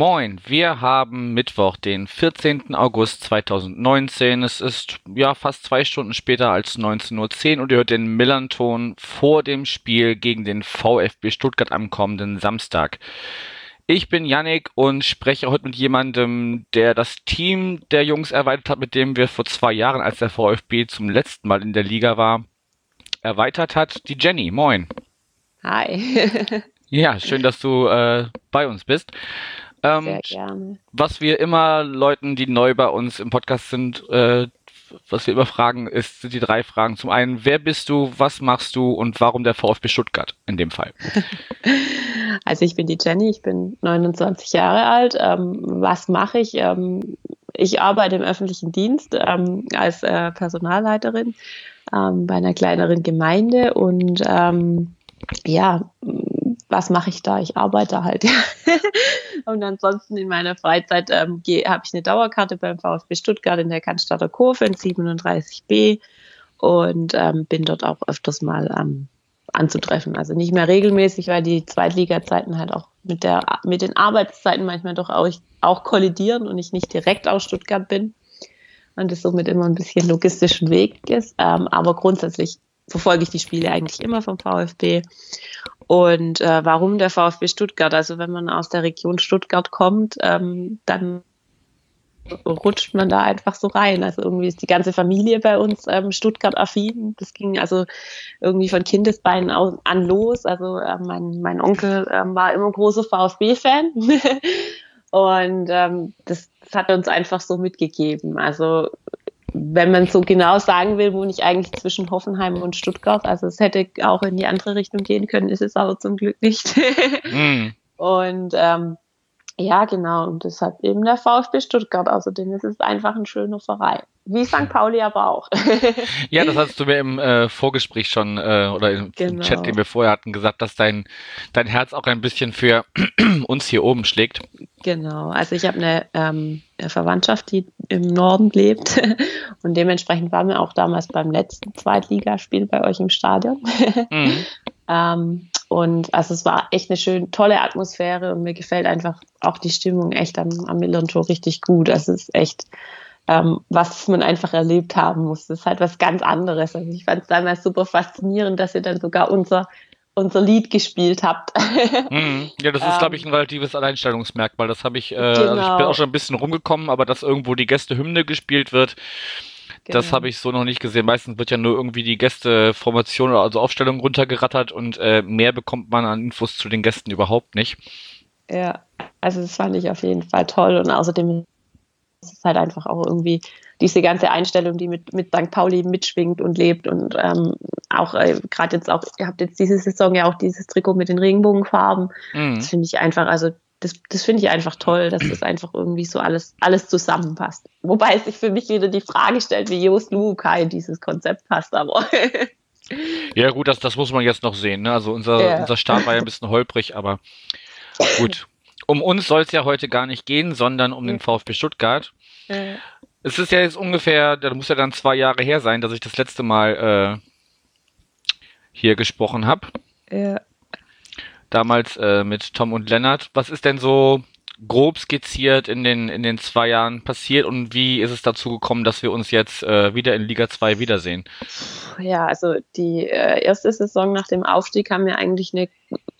Moin, wir haben Mittwoch, den 14. August 2019. Es ist ja fast zwei Stunden später als 19.10 Uhr und ihr hört den Millanton vor dem Spiel gegen den VfB Stuttgart am kommenden Samstag. Ich bin Yannick und spreche heute mit jemandem, der das Team der Jungs erweitert hat, mit dem wir vor zwei Jahren, als der VfB zum letzten Mal in der Liga war, erweitert hat. Die Jenny, moin. Hi. ja, schön, dass du äh, bei uns bist. Ähm, Sehr gerne. Was wir immer Leuten, die neu bei uns im Podcast sind, äh, was wir immer fragen, ist, sind die drei Fragen. Zum einen, wer bist du, was machst du und warum der VfB Stuttgart in dem Fall? Also ich bin die Jenny, ich bin 29 Jahre alt. Ähm, was mache ich? Ähm, ich arbeite im öffentlichen Dienst ähm, als äh, Personalleiterin ähm, bei einer kleineren Gemeinde und ähm, ja, was mache ich da? Ich arbeite halt. und ansonsten in meiner Freizeit ähm, habe ich eine Dauerkarte beim VfB Stuttgart in der Cannstatter Kurve in 37b und ähm, bin dort auch öfters mal ähm, anzutreffen. Also nicht mehr regelmäßig, weil die Zweitliga-Zeiten halt auch mit, der, mit den Arbeitszeiten manchmal doch auch, auch kollidieren und ich nicht direkt aus Stuttgart bin und es somit immer ein bisschen logistischen Weg ist. Ähm, aber grundsätzlich verfolge ich die Spiele eigentlich immer vom VfB. Und äh, warum der VfB Stuttgart? Also wenn man aus der Region Stuttgart kommt, ähm, dann rutscht man da einfach so rein. Also irgendwie ist die ganze Familie bei uns ähm, Stuttgart-affin. Das ging also irgendwie von Kindesbeinen an los. Also äh, mein, mein Onkel äh, war immer großer VfB-Fan. Und ähm, das, das hat uns einfach so mitgegeben. Also wenn man so genau sagen will, wohne ich eigentlich zwischen Hoffenheim und Stuttgart. Also es hätte auch in die andere Richtung gehen können, ist es aber zum Glück nicht. mm. Und ähm, ja, genau. Und deshalb eben der VfB Stuttgart. Außerdem ist es einfach ein schöner Verein. Wie St. Pauli aber auch. ja, das hast du mir im äh, Vorgespräch schon äh, oder im, genau. Chat, den wir vorher hatten, gesagt, dass dein, dein Herz auch ein bisschen für uns hier oben schlägt. Genau, also ich habe eine ähm, Verwandtschaft, die im Norden lebt und dementsprechend waren wir auch damals beim letzten Zweitligaspiel bei euch im Stadion. Mhm. ähm, und also es war echt eine schön tolle Atmosphäre und mir gefällt einfach auch die Stimmung echt am, am Millern-Tor richtig gut. Also es ist echt ähm, was man einfach erlebt haben muss. Das ist halt was ganz anderes. Also ich fand es damals super faszinierend, dass ihr dann sogar unser unser Lied gespielt habt. Mhm. Ja, das ist, glaube ich, ein ähm, relatives Alleinstellungsmerkmal. Das habe ich, äh, genau. also ich bin auch genau. schon ein bisschen rumgekommen, aber dass irgendwo die Gästehymne gespielt wird, Genau. Das habe ich so noch nicht gesehen. Meistens wird ja nur irgendwie die Gästeformation oder also Aufstellung runtergerattert und äh, mehr bekommt man an Infos zu den Gästen überhaupt nicht. Ja, also das fand ich auf jeden Fall toll und außerdem es ist halt einfach auch irgendwie diese ganze Einstellung, die mit, mit St. Pauli mitschwingt und lebt und ähm, auch äh, gerade jetzt auch, ihr habt jetzt diese Saison ja auch dieses Trikot mit den Regenbogenfarben. Mhm. Das finde ich einfach, also das, das finde ich einfach toll, dass das einfach irgendwie so alles, alles zusammenpasst. Wobei sich für mich wieder die Frage stellt, wie Jost Lukai in dieses Konzept passt, aber. ja, gut, das, das muss man jetzt noch sehen. Ne? Also unser, ja. unser Start war ja ein bisschen holprig, aber gut um uns soll es ja heute gar nicht gehen, sondern um den VfB Stuttgart. Ja. Es ist ja jetzt ungefähr, da muss ja dann zwei Jahre her sein, dass ich das letzte Mal äh, hier gesprochen habe. Ja. Damals äh, mit Tom und Lennart. Was ist denn so grob skizziert in den, in den zwei Jahren passiert und wie ist es dazu gekommen, dass wir uns jetzt äh, wieder in Liga 2 wiedersehen? Ja, also die äh, erste Saison nach dem Aufstieg haben wir eigentlich eine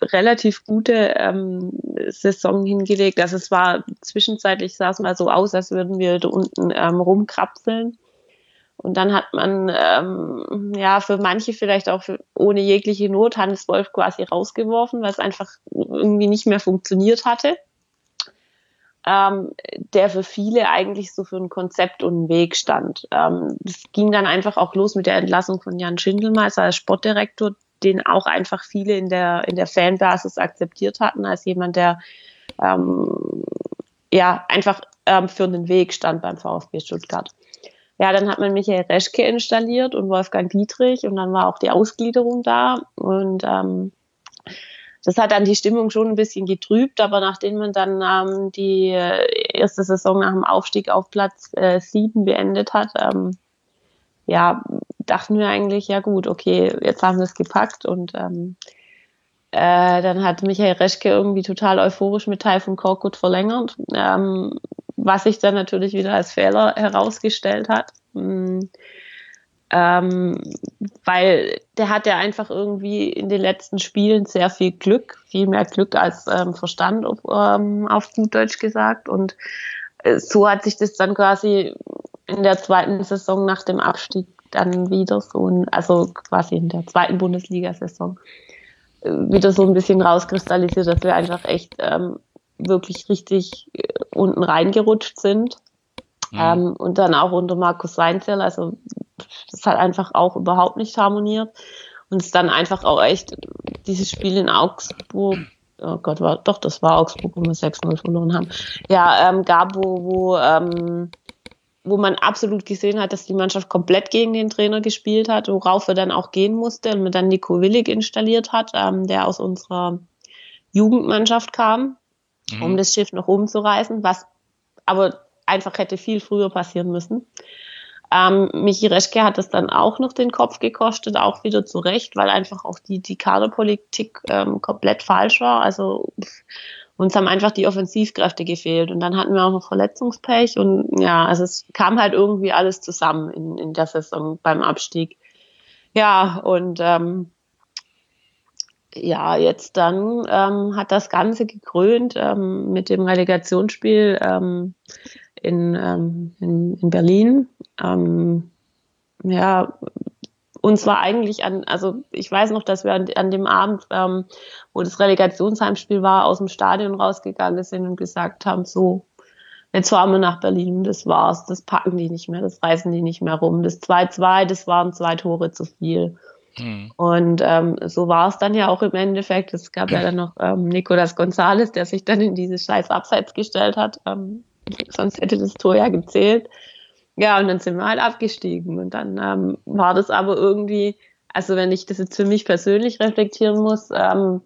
relativ gute ähm, Saison hingelegt. Also es war zwischenzeitlich sah es mal so aus, als würden wir da unten ähm, rumkrapseln. Und dann hat man ähm, ja für manche vielleicht auch für, ohne jegliche Not Hannes Wolf quasi rausgeworfen, weil es einfach irgendwie nicht mehr funktioniert hatte ähm, der für viele eigentlich so für ein Konzept und einen Weg stand. Ähm, das ging dann einfach auch los mit der Entlassung von Jan Schindelmeister als Sportdirektor, den auch einfach viele in der, in der Fanbasis akzeptiert hatten, als jemand, der ähm, ja einfach ähm, für einen Weg stand beim VfB Stuttgart. Ja, dann hat man Michael Reschke installiert und Wolfgang Dietrich und dann war auch die Ausgliederung da und ähm, das hat dann die Stimmung schon ein bisschen getrübt, aber nachdem man dann ähm, die erste Saison nach dem Aufstieg auf Platz äh, 7 beendet hat, ähm, ja, dachten wir eigentlich, ja gut, okay, jetzt haben wir es gepackt und ähm, äh, dann hat Michael Reschke irgendwie total euphorisch mit Taifun Korkut verlängert, ähm, was sich dann natürlich wieder als Fehler herausgestellt hat. Mhm. Ähm, weil der hat ja einfach irgendwie in den letzten Spielen sehr viel Glück, viel mehr Glück als ähm, Verstand, auf, ähm, auf gut Deutsch gesagt. Und äh, so hat sich das dann quasi in der zweiten Saison nach dem Abstieg dann wieder so, also quasi in der zweiten Bundesliga-Saison, äh, wieder so ein bisschen rauskristallisiert, dass wir einfach echt ähm, wirklich richtig äh, unten reingerutscht sind. Mhm. Ähm, und dann auch unter Markus Weinzel, also das hat einfach auch überhaupt nicht harmoniert. Und es dann einfach auch echt dieses Spiel in Augsburg, oh Gott, war, doch, das war Augsburg, wo wir 6-0 verloren haben, ja, ähm, gab, wo, wo ähm, wo man absolut gesehen hat, dass die Mannschaft komplett gegen den Trainer gespielt hat, worauf er dann auch gehen musste und man dann Nico Willig installiert hat, ähm, der aus unserer Jugendmannschaft kam, mhm. um das Schiff noch umzureißen, was aber einfach hätte viel früher passieren müssen. Ähm, Michi Reschke hat es dann auch noch den Kopf gekostet, auch wieder zu Recht, weil einfach auch die, die Kaderpolitik ähm, komplett falsch war. Also uns haben einfach die Offensivkräfte gefehlt und dann hatten wir auch noch Verletzungspech und ja, also es kam halt irgendwie alles zusammen in, in der Saison beim Abstieg. Ja, und ähm, ja, jetzt dann ähm, hat das Ganze gekrönt ähm, mit dem Relegationsspiel ähm, in, ähm, in, in Berlin. Ähm, ja, uns war eigentlich an, also ich weiß noch, dass wir an, an dem Abend, ähm, wo das Relegationsheimspiel war, aus dem Stadion rausgegangen sind und gesagt haben, so, jetzt fahren wir nach Berlin, das war's, das packen die nicht mehr, das reißen die nicht mehr rum. Das 2-2, das waren zwei Tore zu viel. Hm. Und ähm, so war es dann ja auch im Endeffekt. Es gab ja dann noch ähm, Nicolas González, der sich dann in dieses scheiß Abseits gestellt hat. Ähm, sonst hätte das Tor ja gezählt. Ja, und dann sind wir halt abgestiegen. Und dann ähm, war das aber irgendwie, also wenn ich das jetzt für mich persönlich reflektieren muss, ähm,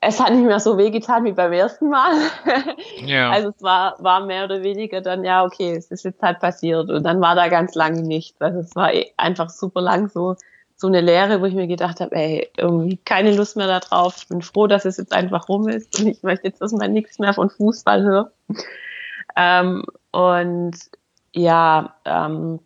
es hat nicht mehr so wehgetan wie beim ersten Mal. ja. Also es war, war mehr oder weniger dann, ja, okay, es ist jetzt halt passiert. Und dann war da ganz lange nichts. Also es war eh einfach super lang so, so eine Lehre, wo ich mir gedacht habe, ey, irgendwie keine Lust mehr darauf. Ich bin froh, dass es jetzt einfach rum ist und ich möchte jetzt erstmal nichts mehr von Fußball hören. Ähm, und ja, ähm,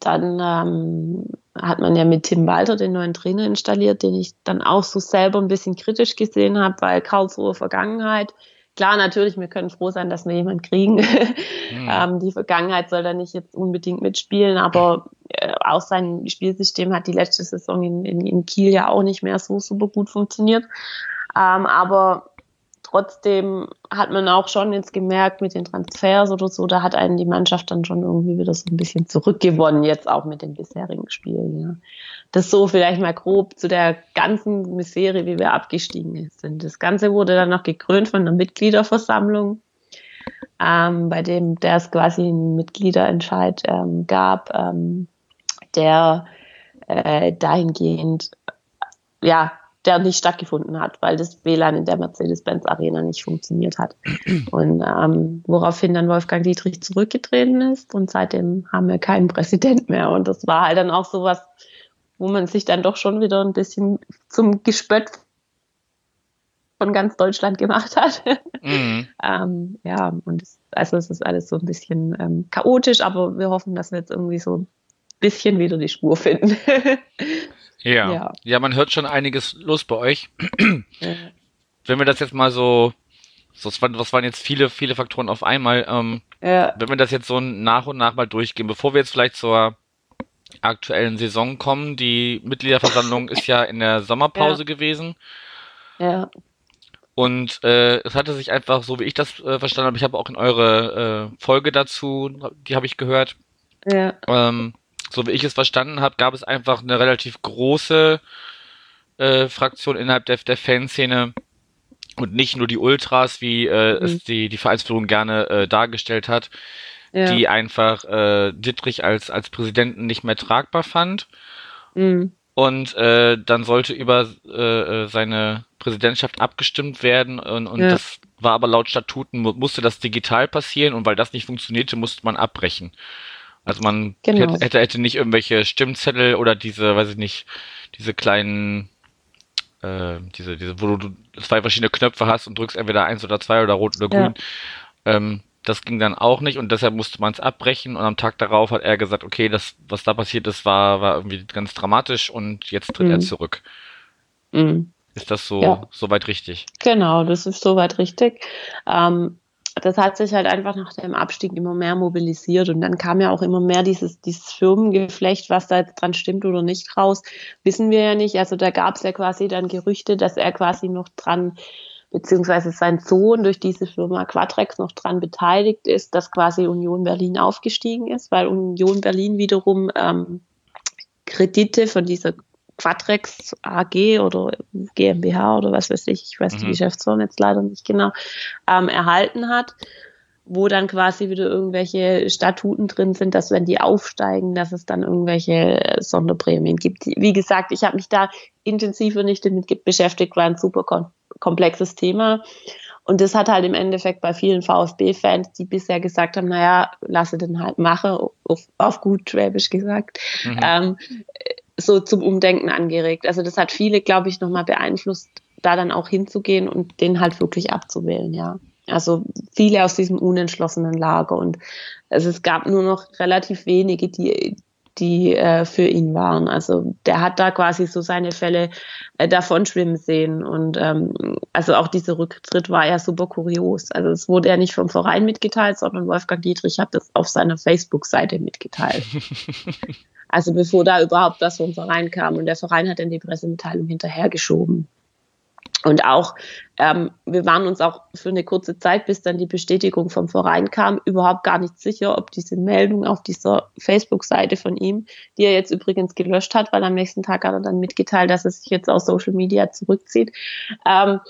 dann ähm, hat man ja mit Tim Walter den neuen Trainer installiert, den ich dann auch so selber ein bisschen kritisch gesehen habe, weil Karlsruhe Vergangenheit. Klar, natürlich, wir können froh sein, dass wir jemanden kriegen. Mhm. ähm, die Vergangenheit soll da nicht jetzt unbedingt mitspielen, aber äh, auch sein Spielsystem hat die letzte Saison in, in, in Kiel ja auch nicht mehr so super gut funktioniert. Ähm, aber trotzdem hat man auch schon jetzt gemerkt mit den Transfers oder so, da hat einen die Mannschaft dann schon irgendwie wieder so ein bisschen zurückgewonnen, jetzt auch mit den bisherigen Spielen. Ja. Das so vielleicht mal grob zu der ganzen Misere, wie wir abgestiegen sind. Das Ganze wurde dann noch gekrönt von einer Mitgliederversammlung, ähm, bei dem der es quasi einen Mitgliederentscheid ähm, gab, ähm, der äh, dahingehend ja der nicht stattgefunden hat, weil das WLAN in der Mercedes-Benz Arena nicht funktioniert hat. Und ähm, woraufhin dann Wolfgang Dietrich zurückgetreten ist und seitdem haben wir keinen Präsident mehr. Und das war halt dann auch sowas, wo man sich dann doch schon wieder ein bisschen zum Gespött von ganz Deutschland gemacht hat. Mhm. ähm, ja, und es, also es ist alles so ein bisschen ähm, chaotisch, aber wir hoffen, dass wir jetzt irgendwie so ein bisschen wieder die Spur finden. Ja. ja. Ja, man hört schon einiges los bei euch. Wenn wir das jetzt mal so, so was, waren, was waren jetzt viele, viele Faktoren auf einmal, ähm, ja. wenn wir das jetzt so nach und nach mal durchgehen, bevor wir jetzt vielleicht zur aktuellen Saison kommen, die Mitgliederversammlung ist ja in der Sommerpause ja. gewesen. Ja. Und äh, es hatte sich einfach, so wie ich das äh, verstanden habe, ich habe auch in eure äh, Folge dazu, die habe ich gehört. Ja. Ähm, so wie ich es verstanden habe, gab es einfach eine relativ große äh, Fraktion innerhalb der, der Fanszene und nicht nur die Ultras, wie äh, mhm. es die, die Vereinsführung gerne äh, dargestellt hat, ja. die einfach äh, Dittrich als, als Präsidenten nicht mehr tragbar fand. Mhm. und äh, dann sollte über äh, äh, seine Präsidentschaft abgestimmt werden und, und ja. das war aber laut Statuten musste das digital passieren und weil das nicht funktionierte, musste man abbrechen. Also man genau. hätte, hätte nicht irgendwelche Stimmzettel oder diese, weiß ich nicht, diese kleinen, äh, diese, diese, wo du zwei verschiedene Knöpfe hast und drückst entweder eins oder zwei oder rot oder grün. Ja. Ähm, das ging dann auch nicht und deshalb musste man es abbrechen und am Tag darauf hat er gesagt, okay, das, was da passiert ist, war, war irgendwie ganz dramatisch und jetzt tritt mhm. er zurück. Mhm. Ist das so ja. soweit richtig? Genau, das ist soweit richtig. Ähm, das hat sich halt einfach nach dem Abstieg immer mehr mobilisiert und dann kam ja auch immer mehr dieses, dieses Firmengeflecht, was da jetzt dran stimmt oder nicht raus, wissen wir ja nicht. Also da gab es ja quasi dann Gerüchte, dass er quasi noch dran beziehungsweise sein Sohn durch diese Firma Quadrex noch dran beteiligt ist, dass quasi Union Berlin aufgestiegen ist, weil Union Berlin wiederum ähm, Kredite von dieser Quadrex AG oder GmbH oder was weiß ich, ich weiß mhm. die Geschäftsform jetzt leider nicht genau, ähm, erhalten hat, wo dann quasi wieder irgendwelche Statuten drin sind, dass wenn die aufsteigen, dass es dann irgendwelche Sonderprämien gibt. Wie gesagt, ich habe mich da intensiver nicht damit beschäftigt, war ein super komplexes Thema. Und das hat halt im Endeffekt bei vielen VfB-Fans, die bisher gesagt haben, naja, lasse den halt machen, auf, auf gut Schwäbisch gesagt, mhm. ähm, so zum Umdenken angeregt. Also das hat viele, glaube ich, nochmal beeinflusst, da dann auch hinzugehen und den halt wirklich abzuwählen, ja. Also viele aus diesem unentschlossenen Lager und also es gab nur noch relativ wenige, die, die äh, für ihn waren. Also der hat da quasi so seine Fälle äh, davon schwimmen sehen. Und ähm, also auch dieser Rücktritt war ja super kurios. Also es wurde ja nicht vom Verein mitgeteilt, sondern Wolfgang Dietrich hat das auf seiner Facebook-Seite mitgeteilt. also bevor da überhaupt was vom Verein kam. Und der Verein hat dann die Pressemitteilung hinterhergeschoben. Und auch, ähm, wir waren uns auch für eine kurze Zeit, bis dann die Bestätigung vom Verein kam, überhaupt gar nicht sicher, ob diese Meldung auf dieser Facebook-Seite von ihm, die er jetzt übrigens gelöscht hat, weil am nächsten Tag hat er dann mitgeteilt, dass er sich jetzt aus Social Media zurückzieht, ähm,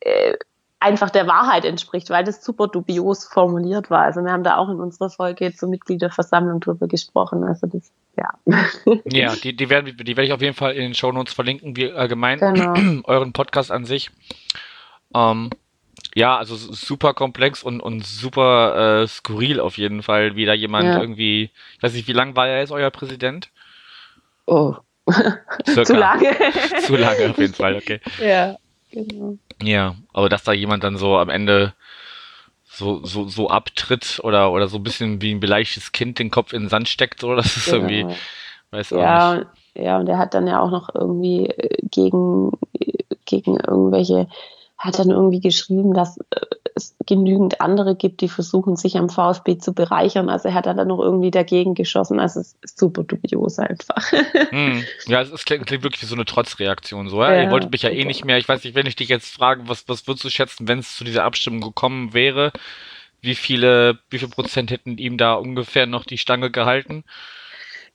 äh, einfach der Wahrheit entspricht, weil das super dubios formuliert war. Also wir haben da auch in unserer Folge zur Mitgliederversammlung drüber gesprochen. Also das, ja. Ja, die, die, werden, die werde ich auf jeden Fall in den Show Notes verlinken, wie allgemein genau. euren Podcast an sich. Ähm, ja, also super komplex und, und super äh, skurril auf jeden Fall, wie da jemand ja. irgendwie, ich weiß nicht, wie lange war er jetzt euer Präsident? Oh. Zu lange. Zu lange auf jeden Fall, okay. Ja, genau. Ja, aber dass da jemand dann so am Ende so, so, so abtritt oder, oder so ein bisschen wie ein beleidigtes Kind den Kopf in den Sand steckt, so, das ist genau. irgendwie, weiß auch ja, nicht. Ja, und er hat dann ja auch noch irgendwie äh, gegen, gegen irgendwelche hat dann irgendwie geschrieben, dass äh, es genügend andere gibt, die versuchen, sich am VfB zu bereichern. Also er hat dann noch irgendwie dagegen geschossen. Also es ist super dubios einfach. Hm. Ja, es klingt, klingt, wirklich wie so eine Trotzreaktion. So, ja? ja Ihr wolltet mich ja super. eh nicht mehr. Ich weiß nicht, wenn ich dich jetzt frage, was, was würdest du schätzen, wenn es zu dieser Abstimmung gekommen wäre? Wie viele, wie viel Prozent hätten ihm da ungefähr noch die Stange gehalten?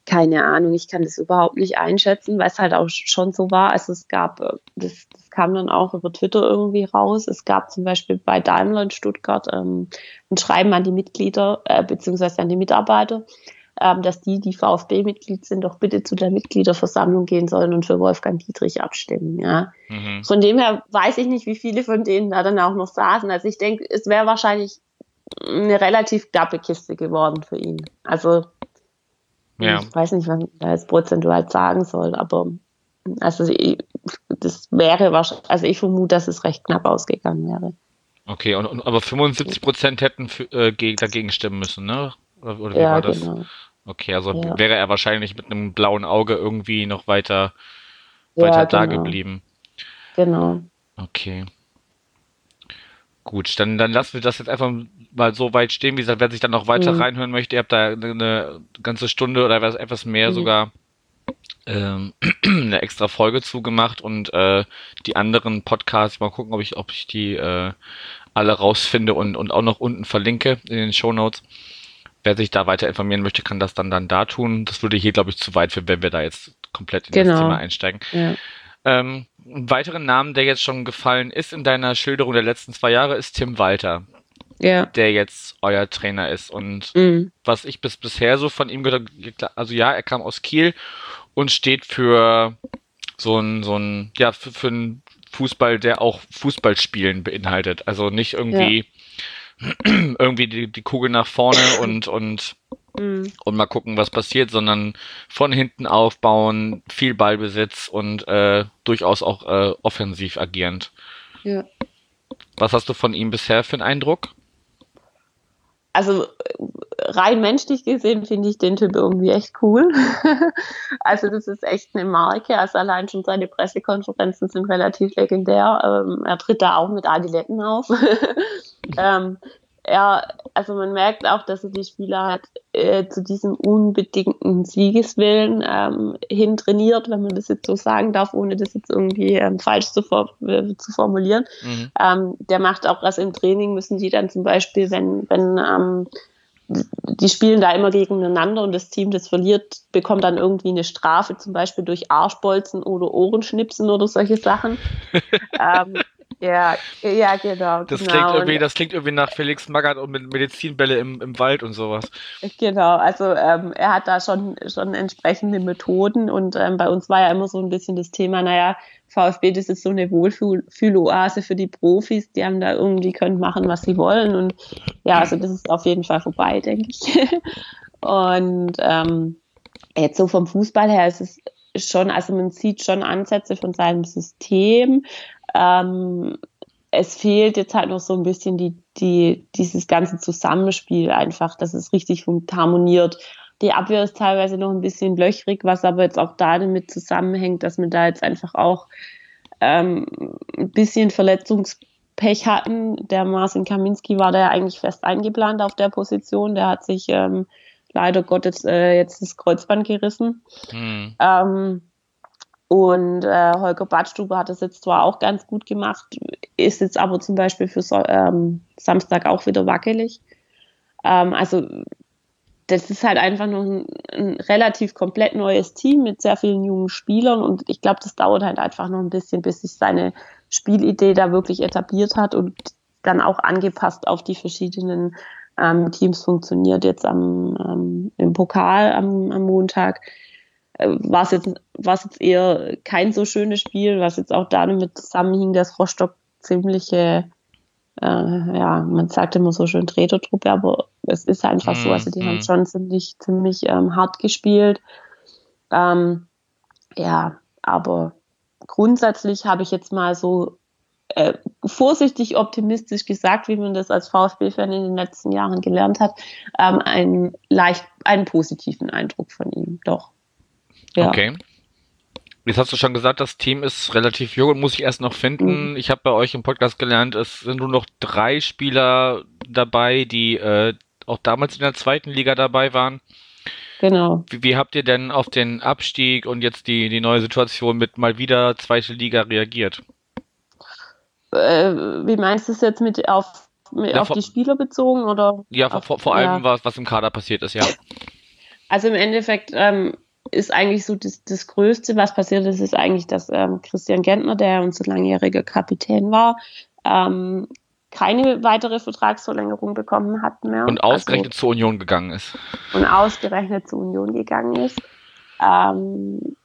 Keine Ahnung, ich kann das überhaupt nicht einschätzen, weil es halt auch schon so war. Also es gab, äh, das, das kam dann auch über Twitter irgendwie raus. Es gab zum Beispiel bei Daimler in Stuttgart ähm, ein Schreiben an die Mitglieder äh, beziehungsweise an die Mitarbeiter, ähm, dass die, die VfB-Mitglied sind, doch bitte zu der Mitgliederversammlung gehen sollen und für Wolfgang Dietrich abstimmen. Ja. Mhm. Von dem her weiß ich nicht, wie viele von denen da dann auch noch saßen. Also ich denke, es wäre wahrscheinlich eine relativ knappe Kiste geworden für ihn. Also ja. Ich weiß nicht, was man da jetzt prozentual sagen soll, aber also ich, das wäre wahrscheinlich, also ich vermute, dass es recht knapp ausgegangen wäre. Okay, und, und aber 75 Prozent hätten für, äh, dagegen stimmen müssen, ne? Oder, oder wie ja, war das? Genau. Okay, also ja. wäre er wahrscheinlich mit einem blauen Auge irgendwie noch weiter, weiter ja, da genau. geblieben. Genau. Okay. Gut, dann, dann lassen wir das jetzt einfach mal so weit stehen. Wie gesagt, wer sich dann noch weiter mhm. reinhören möchte, ihr habt da eine, ganze Stunde oder etwas mehr mhm. sogar ähm, eine extra Folge zugemacht und äh, die anderen Podcasts, mal gucken, ob ich, ob ich die äh, alle rausfinde und, und auch noch unten verlinke in den Show Notes. Wer sich da weiter informieren möchte, kann das dann dann da tun. Das würde hier, glaube ich, zu weit für, wenn wir da jetzt komplett in genau. das Thema einsteigen. Ja. Ähm, ein weiteren Namen, der jetzt schon gefallen ist in deiner Schilderung der letzten zwei Jahre, ist Tim Walter. Ja. Der jetzt euer Trainer ist. Und mhm. was ich bis bisher so von ihm gehört habe, also ja, er kam aus Kiel und steht für so ein, so ein, ja, für, für einen Fußball, der auch Fußballspielen beinhaltet. Also nicht irgendwie, ja. irgendwie die, die Kugel nach vorne und, und, mhm. und mal gucken, was passiert, sondern von hinten aufbauen, viel Ballbesitz und äh, durchaus auch äh, offensiv agierend. Ja. Was hast du von ihm bisher für einen Eindruck? Also rein menschlich gesehen finde ich den Typ irgendwie echt cool. also das ist echt eine Marke. Also allein schon seine Pressekonferenzen sind relativ legendär. Ähm, er tritt da auch mit Adiletten auf. ähm, er, also man merkt auch, dass er die Spieler hat äh, zu diesem unbedingten Siegeswillen ähm, hin trainiert, wenn man das jetzt so sagen darf, ohne das jetzt irgendwie ähm, falsch zu, for äh, zu formulieren. Mhm. Ähm, der macht auch was im Training, müssen die dann zum Beispiel, wenn, wenn ähm, die spielen da immer gegeneinander und das Team, das verliert, bekommt dann irgendwie eine Strafe, zum Beispiel durch Arschbolzen oder Ohrenschnipsen oder solche Sachen. ähm, ja, ja, genau. Das, genau. Klingt irgendwie, das klingt irgendwie nach Felix Magath und mit Medizinbälle im, im Wald und sowas. Genau, also ähm, er hat da schon, schon entsprechende Methoden und ähm, bei uns war ja immer so ein bisschen das Thema, naja, VfB, das ist so eine Wohlfühloase für die Profis, die haben da irgendwie können machen, was sie wollen und ja, also das ist auf jeden Fall vorbei, denke ich. und ähm, jetzt so vom Fußball her ist es schon, also man sieht schon Ansätze von seinem System, ähm, es fehlt jetzt halt noch so ein bisschen die, die, dieses ganze Zusammenspiel einfach, dass es richtig harmoniert. Die Abwehr ist teilweise noch ein bisschen löchrig, was aber jetzt auch damit zusammenhängt, dass wir da jetzt einfach auch ähm, ein bisschen Verletzungspech hatten. Der Marcin Kaminski war da ja eigentlich fest eingeplant auf der Position. Der hat sich ähm, leider Gottes äh, jetzt das Kreuzband gerissen. Hm. Ähm, und äh, Holger Badstube hat das jetzt zwar auch ganz gut gemacht, ist jetzt aber zum Beispiel für so, ähm, Samstag auch wieder wackelig. Ähm, also das ist halt einfach noch ein, ein, relativ komplett neues Team mit sehr vielen jungen Spielern und ich glaube, das dauert halt einfach noch ein bisschen, bis sich seine Spielidee da wirklich etabliert hat und dann auch angepasst auf die verschiedenen ähm, Teams funktioniert. Jetzt am, ähm, im Pokal am, am Montag war es jetzt, war's jetzt eher kein so schönes Spiel, was jetzt auch damit zusammenhing, dass Rostock ziemliche, äh, ja, man sagt immer so schön Tretertruppe, aber es ist einfach so, also die mm. haben mhm. schon ziemlich, ziemlich ähm, hart gespielt. Ähm, ja, aber grundsätzlich habe ich jetzt mal so äh, vorsichtig optimistisch gesagt, wie man das als VfB-Fan in den letzten Jahren gelernt hat, ähm, einen leicht, einen positiven Eindruck von ihm, doch. Ja. Okay. Jetzt hast du schon gesagt, das Team ist relativ jung und muss ich erst noch finden. Mhm. Ich habe bei euch im Podcast gelernt, es sind nur noch drei Spieler dabei, die äh, auch damals in der zweiten Liga dabei waren. Genau. Wie, wie, habt ihr denn auf den Abstieg und jetzt die, die neue Situation mit mal wieder zweite Liga reagiert? Äh, wie meinst du es jetzt mit auf, mit ja, auf vor, die Spieler bezogen oder? Ja, auf, vor, vor allem ja. was, was im Kader passiert ist, ja. Also im Endeffekt ähm, ist eigentlich so das, das Größte, was passiert ist, ist eigentlich, dass ähm, Christian Gentner, der unser langjähriger Kapitän war, ähm, keine weitere Vertragsverlängerung bekommen hat mehr. Und ausgerechnet also, zur Union gegangen ist. Und ausgerechnet zur Union gegangen ist. Ähm,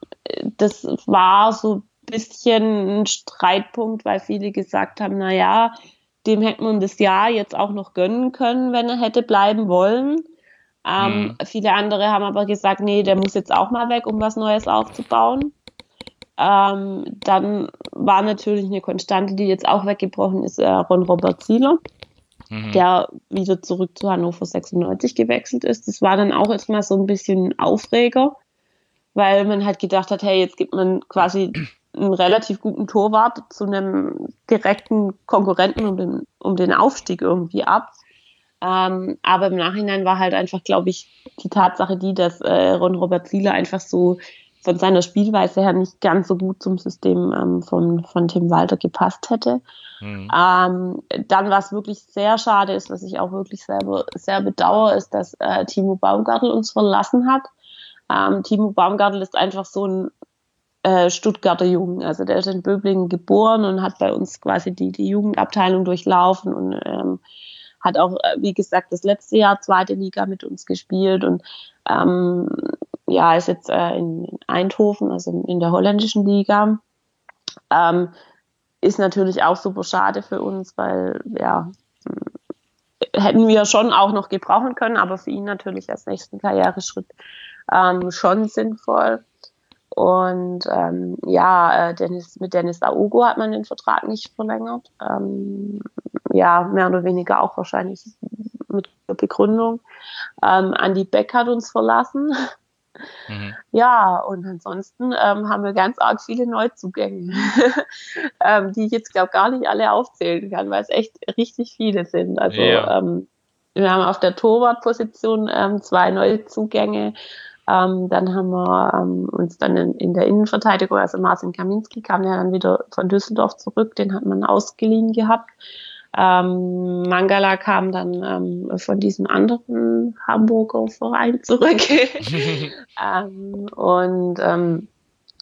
das war so ein bisschen ein Streitpunkt, weil viele gesagt haben, na ja, dem hätte man das Jahr jetzt auch noch gönnen können, wenn er hätte bleiben wollen. Ähm, mhm. Viele andere haben aber gesagt, nee, der muss jetzt auch mal weg, um was Neues aufzubauen. Ähm, dann war natürlich eine Konstante, die jetzt auch weggebrochen ist, äh, Ron Robert Zieler, mhm. der wieder zurück zu Hannover 96 gewechselt ist. Das war dann auch erstmal so ein bisschen Aufreger, weil man halt gedacht hat, hey, jetzt gibt man quasi einen relativ guten Torwart zu einem direkten Konkurrenten um den, um den Aufstieg irgendwie ab. Ähm, aber im Nachhinein war halt einfach, glaube ich, die Tatsache die, dass äh, Ron Robert Ziele einfach so von seiner Spielweise her nicht ganz so gut zum System ähm, von, von Tim Walter gepasst hätte. Mhm. Ähm, dann, was wirklich sehr schade ist, was ich auch wirklich selber sehr bedauere, ist, dass äh, Timo Baumgartel uns verlassen hat. Ähm, Timo Baumgartel ist einfach so ein äh, Stuttgarter Jungen. Also der ist in Böblingen geboren und hat bei uns quasi die, die Jugendabteilung durchlaufen und ähm, hat auch, äh, wie gesagt, das letzte Jahr zweite Liga mit uns gespielt und ähm, ja, ist jetzt äh, in Eindhoven, also in der holländischen Liga. Ähm, ist natürlich auch super schade für uns, weil ja, hätten wir schon auch noch gebrauchen können, aber für ihn natürlich als nächsten Karriereschritt ähm, schon sinnvoll. Und ähm, ja, äh, Dennis, mit Dennis Aogo hat man den Vertrag nicht verlängert. Ähm, ja, mehr oder weniger auch wahrscheinlich mit der Begründung. Ähm, Andy Beck hat uns verlassen. Mhm. Ja, und ansonsten ähm, haben wir ganz arg viele Neuzugänge, ähm, die ich jetzt glaube gar nicht alle aufzählen kann, weil es echt richtig viele sind. Also ja. ähm, wir haben auf der Torwartposition ähm, zwei Neuzugänge. Ähm, dann haben wir ähm, uns dann in, in, der Innenverteidigung, also Marcin Kaminski kam ja dann wieder von Düsseldorf zurück, den hat man ausgeliehen gehabt. Ähm, Mangala kam dann ähm, von diesem anderen Hamburger Verein zurück. ähm, und ähm,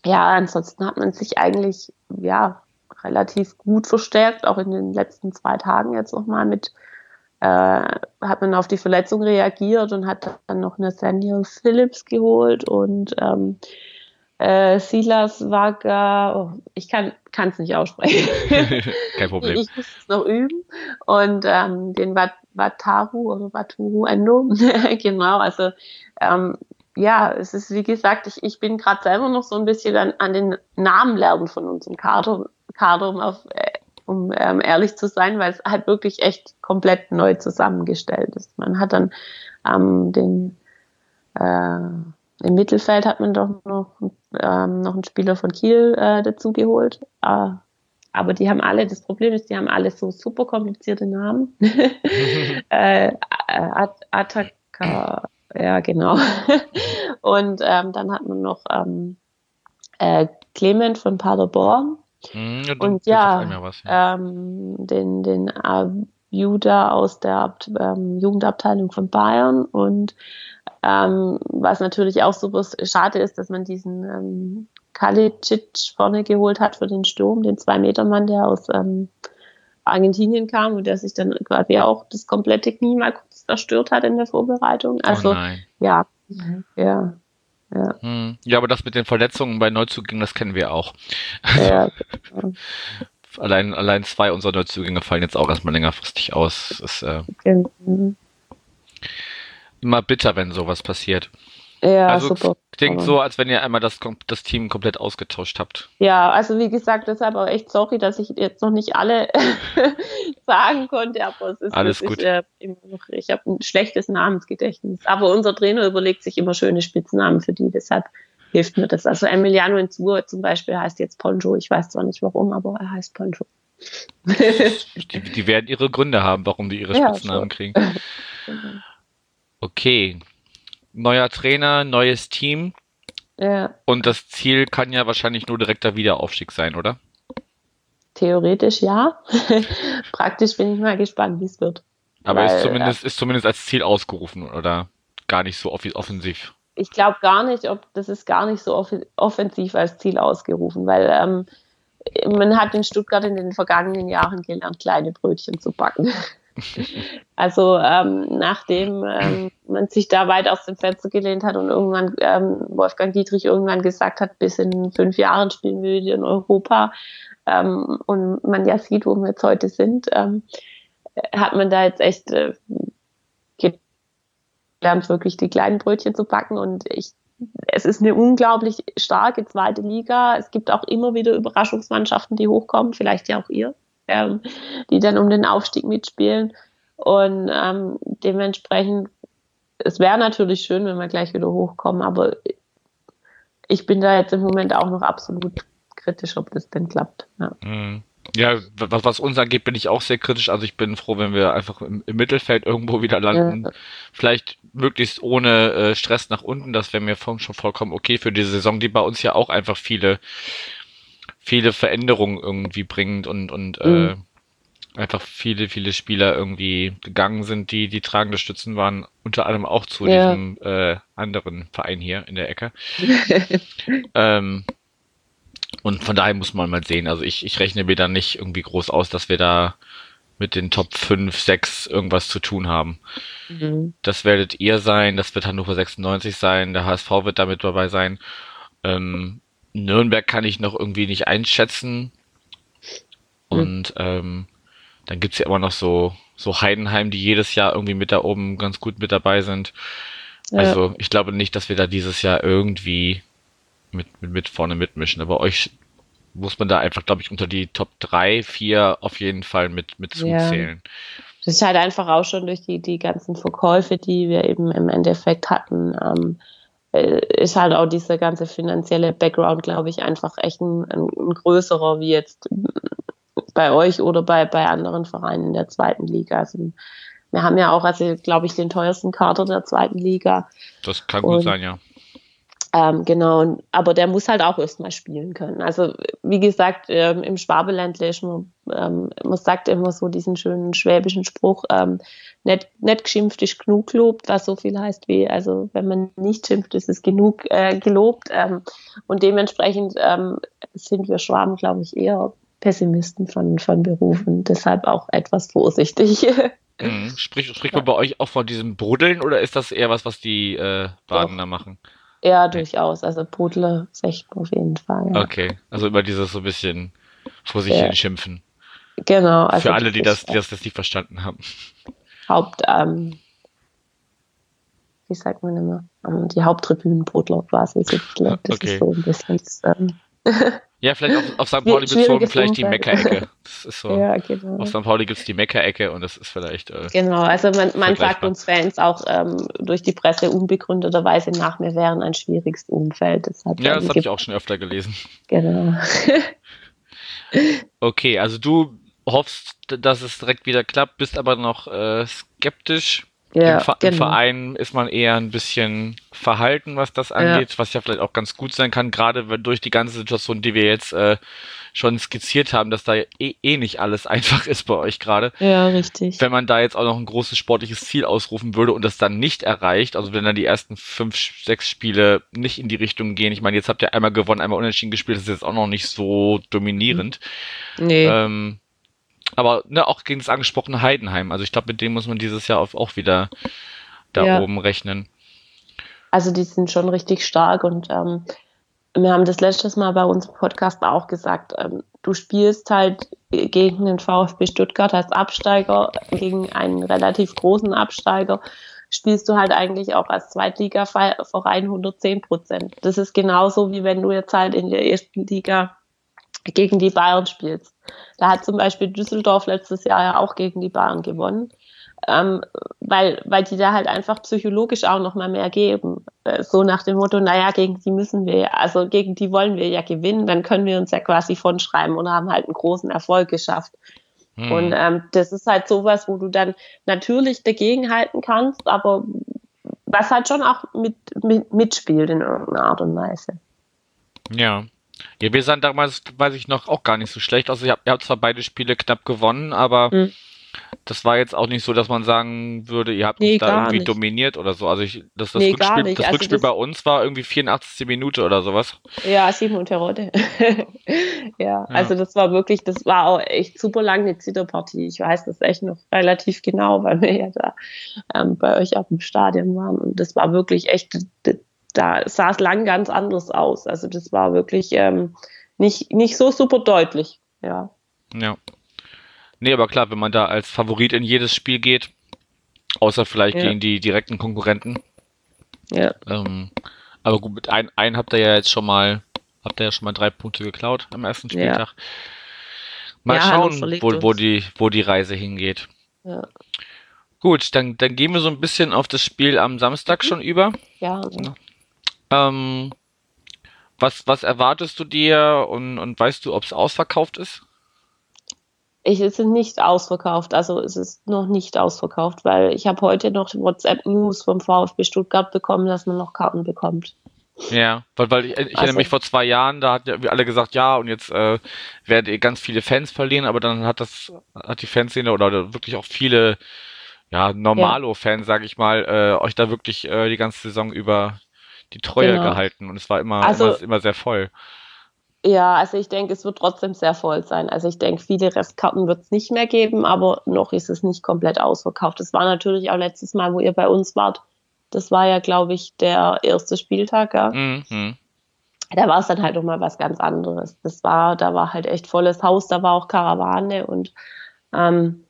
ja, ansonsten hat man sich eigentlich ja relativ gut verstärkt, auch in den letzten zwei Tagen jetzt nochmal mit äh, hat man auf die Verletzung reagiert und hat dann noch Nathaniel Phillips geholt und ähm, äh, Silas Vaga, oh, ich kann es nicht aussprechen. Kein Problem. Ich muss es noch üben. Und ähm, den Wat Wataru oder Waturu Endo, genau, also ähm, ja, es ist wie gesagt, ich, ich bin gerade selber noch so ein bisschen an, an den Namen lernen von unserem Kader, Kader um, auf, äh, um ähm, ehrlich zu sein, weil es halt wirklich echt komplett neu zusammengestellt ist. Man hat dann ähm, den äh, im Mittelfeld hat man doch noch, ähm, noch einen Spieler von Kiel äh, dazu geholt. Äh, aber die haben alle, das Problem ist, die haben alle so super komplizierte Namen. äh, At Ataka, ja genau. Und ähm, dann hat man noch ähm, äh, Clement von Paderborn. Mhm, ja, und ja, was, ja. Ähm, den, den Juda aus der ähm, Jugendabteilung von Bayern und ähm, was natürlich auch super schade ist, dass man diesen ähm, Kalicic vorne geholt hat für den Sturm, den Zwei-Meter-Mann, der aus ähm, Argentinien kam und der sich dann quasi auch das komplette Knie mal kurz zerstört hat in der Vorbereitung. Oh also, oh ja, ja. Ja. Hm. ja, aber das mit den Verletzungen bei Neuzugängen, das kennen wir auch. Ja, genau. allein, allein zwei unserer Neuzugänge fallen jetzt auch erstmal längerfristig aus. Das ist, äh, okay. Mhm immer bitter, wenn sowas passiert. Ja, also super. Klingt so, als wenn ihr einmal das, das Team komplett ausgetauscht habt. Ja, also wie gesagt, deshalb auch echt sorry, dass ich jetzt noch nicht alle sagen konnte, aber es ist alles gut. Äh, noch, ich habe ein schlechtes Namensgedächtnis. Aber unser Trainer überlegt sich immer schöne Spitznamen für die, deshalb hilft mir das. Also Emiliano Enzur zum Beispiel heißt jetzt Poncho. Ich weiß zwar nicht warum, aber er heißt Poncho. die, die, werden ihre Gründe haben, warum die ihre Spitznamen ja, kriegen. Okay. Neuer Trainer, neues Team. Ja. Und das Ziel kann ja wahrscheinlich nur direkter Wiederaufstieg sein, oder? Theoretisch ja. Praktisch bin ich mal gespannt, wie es wird. Aber Weil, ist, zumindest, äh, ist zumindest als Ziel ausgerufen oder gar nicht so offensiv? Ich glaube gar nicht, ob das ist gar nicht so offensiv als Ziel ausgerufen, weil ähm, man hat in Stuttgart in den vergangenen Jahren gelernt, kleine Brötchen zu backen. Also ähm, nachdem ähm, man sich da weit aus dem Fenster gelehnt hat und irgendwann ähm, Wolfgang Dietrich irgendwann gesagt hat, bis in fünf Jahren spielen wir wieder in Europa ähm, und man ja sieht, wo wir jetzt heute sind, ähm, hat man da jetzt echt äh, gelernt, wirklich die kleinen Brötchen zu backen und ich es ist eine unglaublich starke zweite Liga. Es gibt auch immer wieder Überraschungsmannschaften, die hochkommen, vielleicht ja auch ihr ähm, die dann um den Aufstieg mitspielen. Und ähm, dementsprechend, es wäre natürlich schön, wenn wir gleich wieder hochkommen, aber ich bin da jetzt im Moment auch noch absolut kritisch, ob das denn klappt. Ja. Mhm. Ja, was, was uns angeht, bin ich auch sehr kritisch. Also ich bin froh, wenn wir einfach im, im Mittelfeld irgendwo wieder landen. Ja. Vielleicht möglichst ohne äh, Stress nach unten. Das wäre mir schon vollkommen okay für die Saison, die bei uns ja auch einfach viele viele Veränderungen irgendwie bringt und, und äh, mhm. äh, einfach viele, viele Spieler irgendwie gegangen sind, die die tragende Stützen waren, unter anderem auch zu ja. diesem äh, anderen Verein hier in der Ecke. ähm, und von daher muss man mal sehen. Also ich, ich rechne mir da nicht irgendwie groß aus, dass wir da mit den Top 5, 6 irgendwas zu tun haben. Mhm. Das werdet ihr sein, das wird Hannover 96 sein, der HSV wird damit dabei sein. Ähm, Nürnberg kann ich noch irgendwie nicht einschätzen. Mhm. Und mhm. ähm, dann gibt's ja immer noch so, so Heidenheim, die jedes Jahr irgendwie mit da oben ganz gut mit dabei sind. Ja. Also ich glaube nicht, dass wir da dieses Jahr irgendwie mit, mit, mit vorne mitmischen. Aber euch muss man da einfach, glaube ich, unter die Top 3, 4 auf jeden Fall mit, mit zuzählen. Ja. Das ist halt einfach auch schon durch die, die ganzen Verkäufe, die wir eben im Endeffekt hatten, ähm, äh, ist halt auch dieser ganze finanzielle Background, glaube ich, einfach echt ein, ein, größerer wie jetzt bei euch oder bei, bei anderen Vereinen in der zweiten Liga. Also wir haben ja auch, also glaube ich, den teuersten Kader der zweiten Liga. Das kann gut Und, sein, ja. Ähm, genau, aber der muss halt auch erstmal spielen können. Also wie gesagt, ähm, im Schwabeländle ist man, ähm, man sagt immer so diesen schönen schwäbischen Spruch, ähm, nicht, nicht geschimpft ist genug gelobt, was so viel heißt wie, also wenn man nicht schimpft, ist es genug äh, gelobt. Ähm, und dementsprechend ähm, sind wir Schwaben, glaube ich, eher Pessimisten von, von Berufen, deshalb auch etwas vorsichtig. Mhm. Sprich, spricht man bei euch auch von diesem Bruddeln oder ist das eher was, was die äh, Badener machen? Ja, durchaus. Also Brudler Sechten auf jeden Fall. Ja. Okay, also immer dieses so ein bisschen vor sich ja. hin schimpfen. Genau. Also Für alle, die das, die das, das nicht verstanden haben. Haupt, ähm, wie sagt man immer, ähm, die Haupttribünenbrudler quasi. So, das okay. ist so ein bisschen. Ähm, Ja, vielleicht auf, auf St. Pauli bezogen, vielleicht die Meckerecke. Das ist so. Ja, genau. Auf St. Pauli gibt es die Meckerecke und das ist vielleicht. Äh, genau, also man, man sagt uns Fans auch ähm, durch die Presse unbegründeterweise nach, wir wären ein schwieriges Umfeld. Deshalb, ja, das habe ich auch schon öfter gelesen. Genau. okay, also du hoffst, dass es direkt wieder klappt, bist aber noch äh, skeptisch. Ja, Im, Ver genau. Im, Verein ist man eher ein bisschen verhalten, was das angeht, ja. was ja vielleicht auch ganz gut sein kann, gerade durch die ganze Situation, die wir jetzt äh, schon skizziert haben, dass da eh, eh nicht alles einfach ist bei euch gerade. Ja, richtig. Wenn man da jetzt auch noch ein großes sportliches Ziel ausrufen würde und das dann nicht erreicht, also wenn dann die ersten fünf, sechs Spiele nicht in die Richtung gehen, ich meine, jetzt habt ihr einmal gewonnen, einmal unentschieden gespielt, das ist jetzt auch noch nicht so dominierend. Nee. Ähm, aber ne, auch gegen das angesprochene Heidenheim. Also ich glaube, mit dem muss man dieses Jahr auch wieder da ja. oben rechnen. Also die sind schon richtig stark und ähm, wir haben das letztes Mal bei unserem Podcast auch gesagt, ähm, du spielst halt gegen den VfB Stuttgart als Absteiger, gegen einen relativ großen Absteiger, spielst du halt eigentlich auch als Zweitliga-Verein 110 Prozent. Das ist genauso wie wenn du jetzt halt in der ersten Liga gegen die Bayern spielst. Da hat zum Beispiel Düsseldorf letztes Jahr ja auch gegen die Bayern gewonnen, ähm, weil, weil die da halt einfach psychologisch auch noch mal mehr geben. Äh, so nach dem Motto, naja, gegen die müssen wir, also gegen die wollen wir ja gewinnen, dann können wir uns ja quasi von schreiben und haben halt einen großen Erfolg geschafft. Hm. Und ähm, das ist halt sowas, wo du dann natürlich dagegenhalten kannst, aber was halt schon auch mit, mit, mitspielt in irgendeiner Art und Weise. Ja. Ja, wir sahen damals, weiß ich noch, auch gar nicht so schlecht. Also, ihr habt, ihr habt zwar beide Spiele knapp gewonnen, aber mhm. das war jetzt auch nicht so, dass man sagen würde, ihr habt nee, da irgendwie nicht. dominiert oder so. Also, ich, das, das nee, Rückspiel, das also Rückspiel das bei uns war irgendwie 84. Minute oder sowas. Ja, sieben und Terodde. ja, ja, also das war wirklich, das war auch echt super lang eine Zitterpartie. Ich weiß das echt noch relativ genau, weil wir ja da ähm, bei euch auf dem Stadion waren. Und das war wirklich echt da sah es lang ganz anders aus. Also das war wirklich ähm, nicht, nicht so super deutlich, ja. Ja. Nee, aber klar, wenn man da als Favorit in jedes Spiel geht, außer vielleicht ja. gegen die direkten Konkurrenten. Ja. Ähm, aber gut, mit ein, ein habt ihr ja jetzt schon mal, habt ihr ja schon mal drei Punkte geklaut am ersten Spieltag. Ja. Mal ja, schauen, wo, wo, die, wo die Reise hingeht. Ja. Gut, dann, dann gehen wir so ein bisschen auf das Spiel am Samstag mhm. schon über. Ja. Ähm, was, was erwartest du dir und, und weißt du, ob es ausverkauft ist? Ich, es ist nicht ausverkauft, also es ist noch nicht ausverkauft, weil ich habe heute noch WhatsApp-News vom VfB Stuttgart bekommen, dass man noch Karten bekommt. Ja, weil, weil ich, ich also, erinnere mich vor zwei Jahren, da hat ja alle gesagt, ja, und jetzt äh, werdet ihr ganz viele Fans verlieren, aber dann hat das, hat die Fanszene oder, oder wirklich auch viele, ja, Normalo-Fans, ja. sage ich mal, äh, euch da wirklich äh, die ganze Saison über die Treue genau. gehalten und es war immer, also, immer, immer sehr voll. Ja, also ich denke, es wird trotzdem sehr voll sein. Also ich denke, viele Restkarten wird es nicht mehr geben, aber noch ist es nicht komplett ausverkauft. Das war natürlich auch letztes Mal, wo ihr bei uns wart. Das war ja, glaube ich, der erste Spieltag, ja. Mhm. Da war es dann halt nochmal was ganz anderes. Das war, da war halt echt volles Haus, da war auch Karawane und ähm,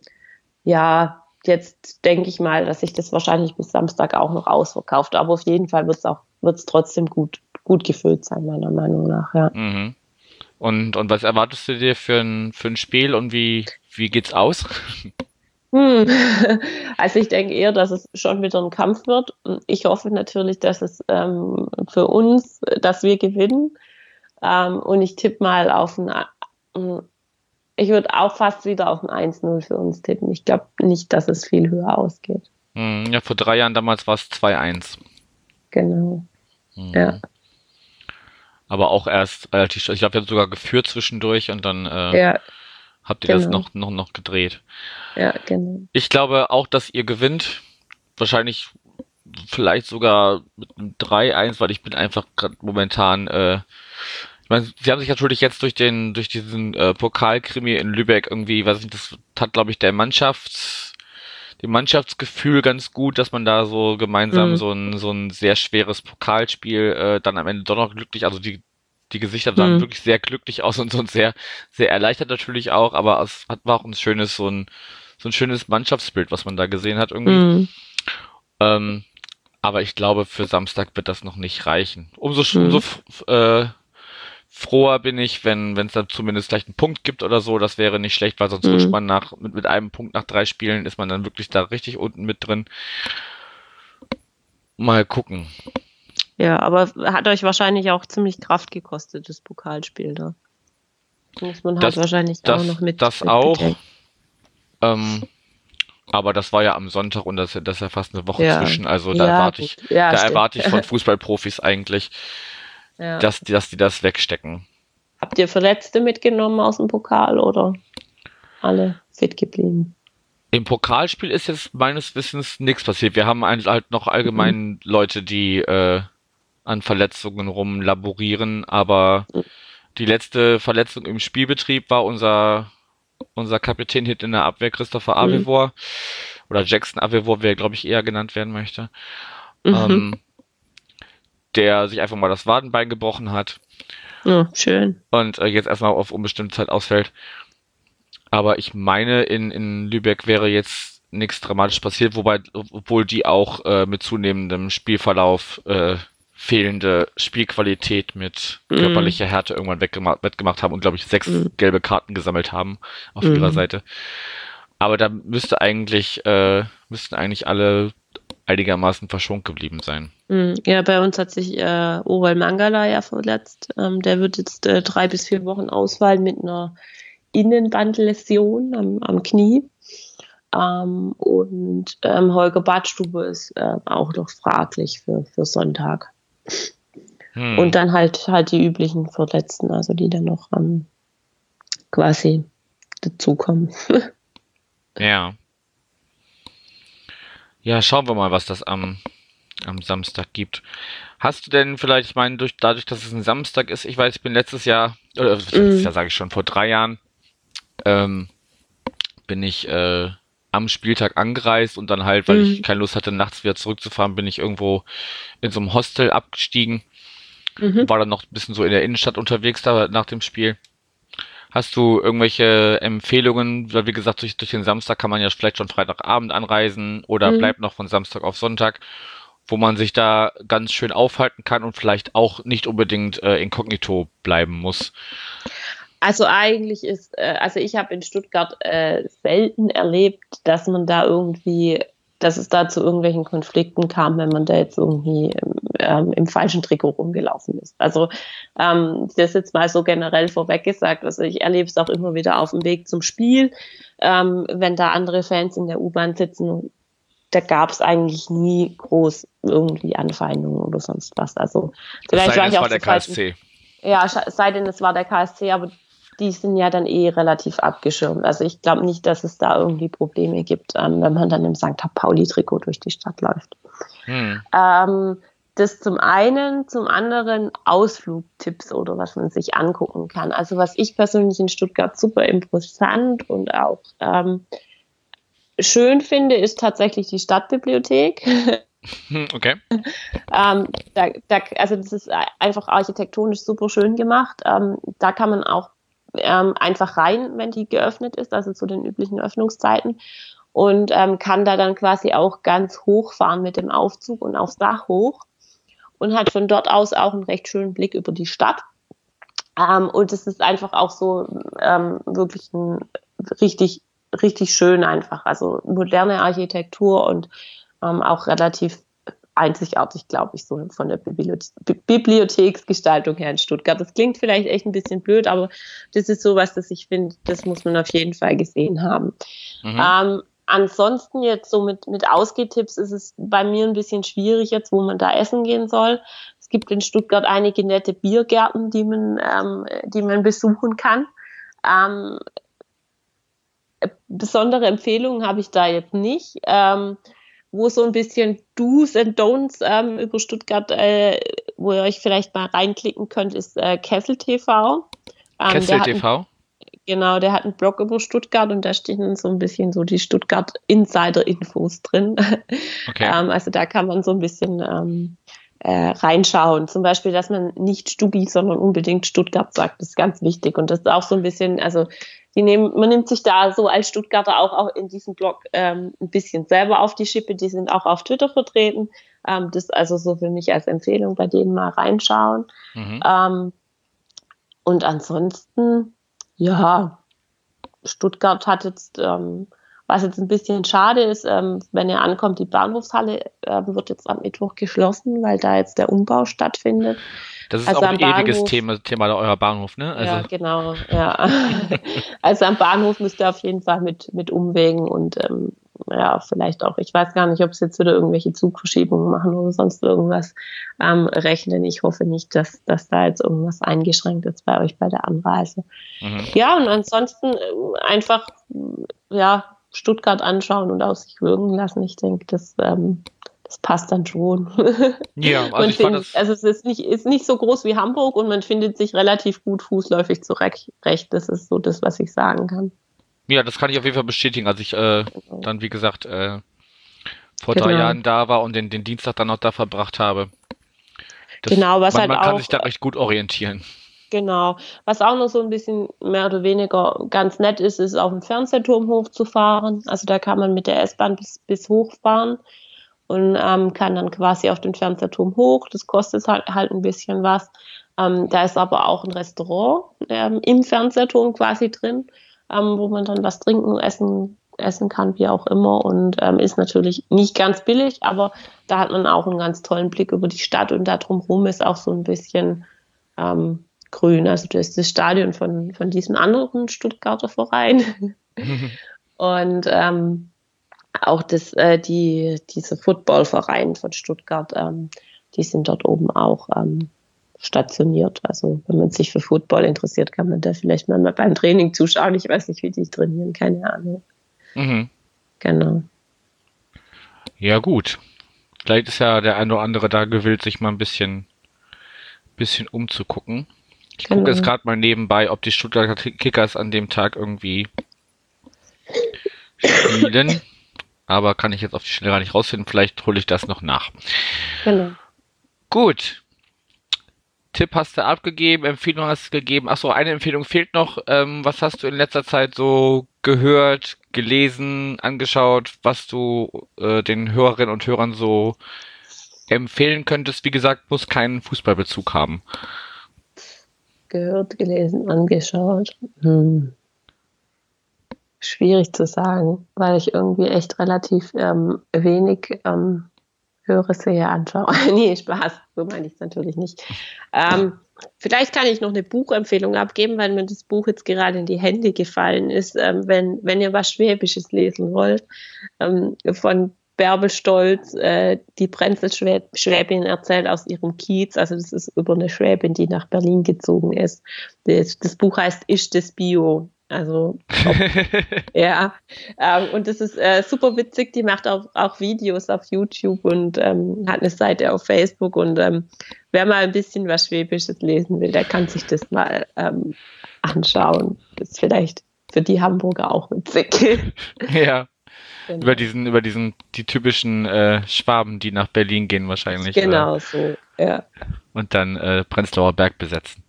ja, jetzt denke ich mal, dass sich das wahrscheinlich bis Samstag auch noch ausverkauft. Aber auf jeden Fall wird es auch, wird es trotzdem gut, gut gefüllt sein, meiner Meinung nach, ja. Mhm. Und, und was erwartest du dir für ein, für ein Spiel und wie, wie geht's aus? Hm. Also ich denke eher, dass es schon wieder ein Kampf wird. Ich hoffe natürlich, dass es ähm, für uns, dass wir gewinnen. Ähm, und ich tippe mal auf ein, äh, ich würde auch fast wieder auf ein 1-0 für uns tippen. Ich glaube nicht, dass es viel höher ausgeht. Hm, ja, vor drei Jahren damals war es 2-1. Genau. Hm. Ja aber auch erst relativ, ich glaube, ihr habt sogar geführt zwischendurch und dann äh, ja, habt ihr genau. das noch, noch, noch gedreht. Ja, genau. Ich glaube auch, dass ihr gewinnt. Wahrscheinlich vielleicht sogar mit einem 3-1, weil ich bin einfach gerade momentan, äh, ich meine, sie haben sich natürlich jetzt durch den, durch diesen äh, Pokalkrimi in Lübeck irgendwie, weiß ich nicht, das hat, glaube ich, der Mannschafts, dem Mannschaftsgefühl ganz gut, dass man da so gemeinsam mhm. so ein so ein sehr schweres Pokalspiel äh, dann am Ende doch noch glücklich, also die die Gesichter sahen mhm. wirklich sehr glücklich aus und so ein sehr sehr erleichtert natürlich auch, aber es hat war auch ein schönes so ein so ein schönes Mannschaftsbild, was man da gesehen hat irgendwie. Mhm. Ähm, aber ich glaube, für Samstag wird das noch nicht reichen. Umso, mhm. umso äh, froher bin ich, wenn wenn es dann zumindest gleich einen Punkt gibt oder so. Das wäre nicht schlecht, weil sonst mhm. rutscht man nach mit, mit einem Punkt nach drei Spielen ist man dann wirklich da richtig unten mit drin. Mal gucken. Ja, aber hat euch wahrscheinlich auch ziemlich Kraft gekostet, das Pokalspiel da. Muss man halt wahrscheinlich das, auch noch mit. Das mit auch. Ähm, aber das war ja am Sonntag und das, das ist ja fast eine Woche ja. zwischen. Also da ja, erwarte ich, ja, da erwarte ich von Fußballprofis eigentlich, ja. dass, die, dass die das wegstecken. Habt ihr Verletzte mitgenommen aus dem Pokal oder alle fit geblieben? Im Pokalspiel ist jetzt meines Wissens nichts passiert. Wir haben halt noch allgemein mhm. Leute, die äh, an Verletzungen rumlaborieren, aber mhm. die letzte Verletzung im Spielbetrieb war unser unser Kapitän hit in der Abwehr Christopher Avevor mhm. oder Jackson Avevor, wer glaube ich eher genannt werden möchte. Mhm. Ähm, der sich einfach mal das Wadenbein gebrochen hat. Oh, schön. Und äh, jetzt erstmal auf unbestimmte Zeit ausfällt. Aber ich meine, in, in Lübeck wäre jetzt nichts dramatisch passiert, wobei, obwohl die auch äh, mit zunehmendem Spielverlauf äh, fehlende Spielqualität mit mm. körperlicher Härte irgendwann weggemacht, weggemacht haben und, glaube ich, sechs mm. gelbe Karten gesammelt haben auf mm. ihrer Seite. Aber da müsste eigentlich, äh, müssten eigentlich alle einigermaßen verschont geblieben sein. Mhm. Ja, bei uns hat sich äh, Oral Mangala ja verletzt. Ähm, der wird jetzt äh, drei bis vier Wochen ausfallen mit einer Innenbandläsion am, am Knie. Ähm, und ähm, Holger Badstube ist äh, auch noch fraglich für, für Sonntag. Hm. Und dann halt halt die üblichen Verletzten, also die dann noch ähm, quasi dazukommen. ja. Ja, schauen wir mal, was das am, am Samstag gibt. Hast du denn vielleicht, ich meine, durch, dadurch, dass es ein Samstag ist, ich weiß, ich bin letztes Jahr, oder letztes mm. Jahr sage ich schon, vor drei Jahren, ähm, bin ich äh, am Spieltag angereist und dann halt, weil mm. ich keine Lust hatte, nachts wieder zurückzufahren, bin ich irgendwo in so einem Hostel abgestiegen. Mhm. War dann noch ein bisschen so in der Innenstadt unterwegs da nach dem Spiel. Hast du irgendwelche Empfehlungen? Weil wie gesagt, durch, durch den Samstag kann man ja vielleicht schon Freitagabend anreisen oder mhm. bleibt noch von Samstag auf Sonntag, wo man sich da ganz schön aufhalten kann und vielleicht auch nicht unbedingt äh, inkognito bleiben muss. Also eigentlich ist, äh, also ich habe in Stuttgart äh, selten erlebt, dass man da irgendwie dass es da zu irgendwelchen Konflikten kam, wenn man da jetzt irgendwie ähm, im falschen Trikot rumgelaufen ist. Also ähm, das jetzt mal so generell vorweg gesagt. Also ich erlebe es auch immer wieder auf dem Weg zum Spiel, ähm, wenn da andere Fans in der U-Bahn sitzen. Da gab es eigentlich nie groß irgendwie Anfeindungen oder sonst was. Also vielleicht war ich auch der KSC. Ja, sei denn es war der KSC, aber die sind ja dann eh relativ abgeschirmt. Also ich glaube nicht, dass es da irgendwie Probleme gibt, ähm, wenn man dann im St. Pauli-Trikot durch die Stadt läuft. Hm. Ähm, das zum einen, zum anderen Ausflugtipps oder was man sich angucken kann. Also was ich persönlich in Stuttgart super interessant und auch ähm, schön finde, ist tatsächlich die Stadtbibliothek. Hm, okay. ähm, da, da, also das ist einfach architektonisch super schön gemacht. Ähm, da kann man auch ähm, einfach rein, wenn die geöffnet ist, also zu den üblichen Öffnungszeiten und ähm, kann da dann quasi auch ganz hoch fahren mit dem Aufzug und aufs Dach hoch und hat von dort aus auch einen recht schönen Blick über die Stadt. Ähm, und es ist einfach auch so ähm, wirklich ein richtig, richtig schön einfach. Also moderne Architektur und ähm, auch relativ einzigartig, glaube ich, so von der Bibliotheksgestaltung her in Stuttgart. Das klingt vielleicht echt ein bisschen blöd, aber das ist sowas, das ich finde, das muss man auf jeden Fall gesehen haben. Mhm. Ähm, ansonsten jetzt so mit, mit Ausgehtipps ist es bei mir ein bisschen schwierig jetzt, wo man da essen gehen soll. Es gibt in Stuttgart einige nette Biergärten, die man, ähm, die man besuchen kann. Ähm, besondere Empfehlungen habe ich da jetzt nicht. Ähm, wo so ein bisschen Do's and Don'ts ähm, über Stuttgart, äh, wo ihr euch vielleicht mal reinklicken könnt, ist äh, Kessel TV. Ähm, Kessel TV? Genau, der hat einen Blog über Stuttgart und da stehen so ein bisschen so die Stuttgart Insider-Infos drin. Okay. ähm, also da kann man so ein bisschen ähm, äh, reinschauen. Zum Beispiel, dass man nicht Stubi, sondern unbedingt Stuttgart sagt, das ist ganz wichtig. Und das ist auch so ein bisschen, also die nehmen, man nimmt sich da so als Stuttgarter auch, auch in diesem Blog ähm, ein bisschen selber auf die Schippe. Die sind auch auf Twitter vertreten. Ähm, das also so für mich als Empfehlung bei denen mal reinschauen. Mhm. Ähm, und ansonsten, ja, Stuttgart hat jetzt, ähm, was jetzt ein bisschen schade ist, ähm, wenn ihr ankommt, die Bahnhofshalle äh, wird jetzt am Mittwoch geschlossen, weil da jetzt der Umbau stattfindet. Das ist also auch ein ewiges Bahnhof, Thema, Thema da eurer Bahnhof, ne? Also. Ja, genau, ja. also am Bahnhof müsst ihr auf jeden Fall mit, mit Umwegen und ähm, ja, vielleicht auch, ich weiß gar nicht, ob sie jetzt wieder irgendwelche Zugverschiebungen machen oder sonst irgendwas ähm, rechnen. Ich hoffe nicht, dass, dass da jetzt irgendwas eingeschränkt ist bei euch bei der Anreise. Mhm. Ja, und ansonsten äh, einfach, ja, Stuttgart anschauen und auf sich wirken lassen. Ich denke, das ähm, das passt dann schon. Ja, also ich find, also es ist nicht, ist nicht so groß wie Hamburg und man findet sich relativ gut fußläufig zurecht. Das ist so das, was ich sagen kann. Ja, das kann ich auf jeden Fall bestätigen. Als ich äh, genau. dann, wie gesagt, äh, vor genau. drei Jahren da war und den, den Dienstag dann noch da verbracht habe. Das, genau, was man, halt man auch, kann sich da recht gut orientieren. Genau. Was auch noch so ein bisschen mehr oder weniger ganz nett ist, ist auf dem Fernsehturm hochzufahren. Also da kann man mit der S-Bahn bis, bis hochfahren und ähm, kann dann quasi auf den Fernsehturm hoch. Das kostet halt, halt ein bisschen was. Ähm, da ist aber auch ein Restaurant ähm, im Fernsehturm quasi drin, ähm, wo man dann was trinken, essen, essen kann, wie auch immer. Und ähm, ist natürlich nicht ganz billig, aber da hat man auch einen ganz tollen Blick über die Stadt und da drumherum ist auch so ein bisschen ähm, grün. Also das ist das Stadion von, von diesem anderen Stuttgarter Verein. und ähm, auch das, äh, die, diese Footballverein von Stuttgart, ähm, die sind dort oben auch ähm, stationiert. Also wenn man sich für Football interessiert, kann man da vielleicht mal beim Training zuschauen. Ich weiß nicht, wie die trainieren, keine Ahnung. Mhm. Genau. Ja, gut. Vielleicht ist ja der eine oder andere da gewillt, sich mal ein bisschen, bisschen umzugucken. Ich gucke jetzt gerade mal nebenbei, ob die Stuttgarter Kickers an dem Tag irgendwie spielen aber kann ich jetzt auf die Schnelle gar nicht rausfinden. Vielleicht hole ich das noch nach. Genau. Gut. Tipp hast du abgegeben, Empfehlung hast du gegeben. Achso, eine Empfehlung fehlt noch. Ähm, was hast du in letzter Zeit so gehört, gelesen, angeschaut, was du äh, den Hörerinnen und Hörern so empfehlen könntest? Wie gesagt, muss keinen Fußballbezug haben. Gehört, gelesen, angeschaut. Hm schwierig zu sagen, weil ich irgendwie echt relativ ähm, wenig ähm, höre, sehe, anschaue. nee, Spaß, so meine ich es natürlich nicht. Ähm, vielleicht kann ich noch eine Buchempfehlung abgeben, weil mir das Buch jetzt gerade in die Hände gefallen ist. Ähm, wenn, wenn ihr was Schwäbisches lesen wollt, ähm, von Bärbel Stolz, äh, die Brenzelschwäbin erzählt aus ihrem Kiez. Also das ist über eine Schwäbin, die nach Berlin gezogen ist. Das, das Buch heißt Ist das Bio? Also, ob, ja. Ähm, und das ist äh, super witzig. Die macht auch, auch Videos auf YouTube und ähm, hat eine Seite auf Facebook. Und ähm, wer mal ein bisschen was Schwäbisches lesen will, der kann sich das mal ähm, anschauen. Das ist vielleicht für die Hamburger auch witzig. ja. Genau. Über diesen, über diesen, die typischen äh, Schwaben, die nach Berlin gehen wahrscheinlich. Genau, oder? so, ja. Und dann äh, Prenzlauer Berg besetzen.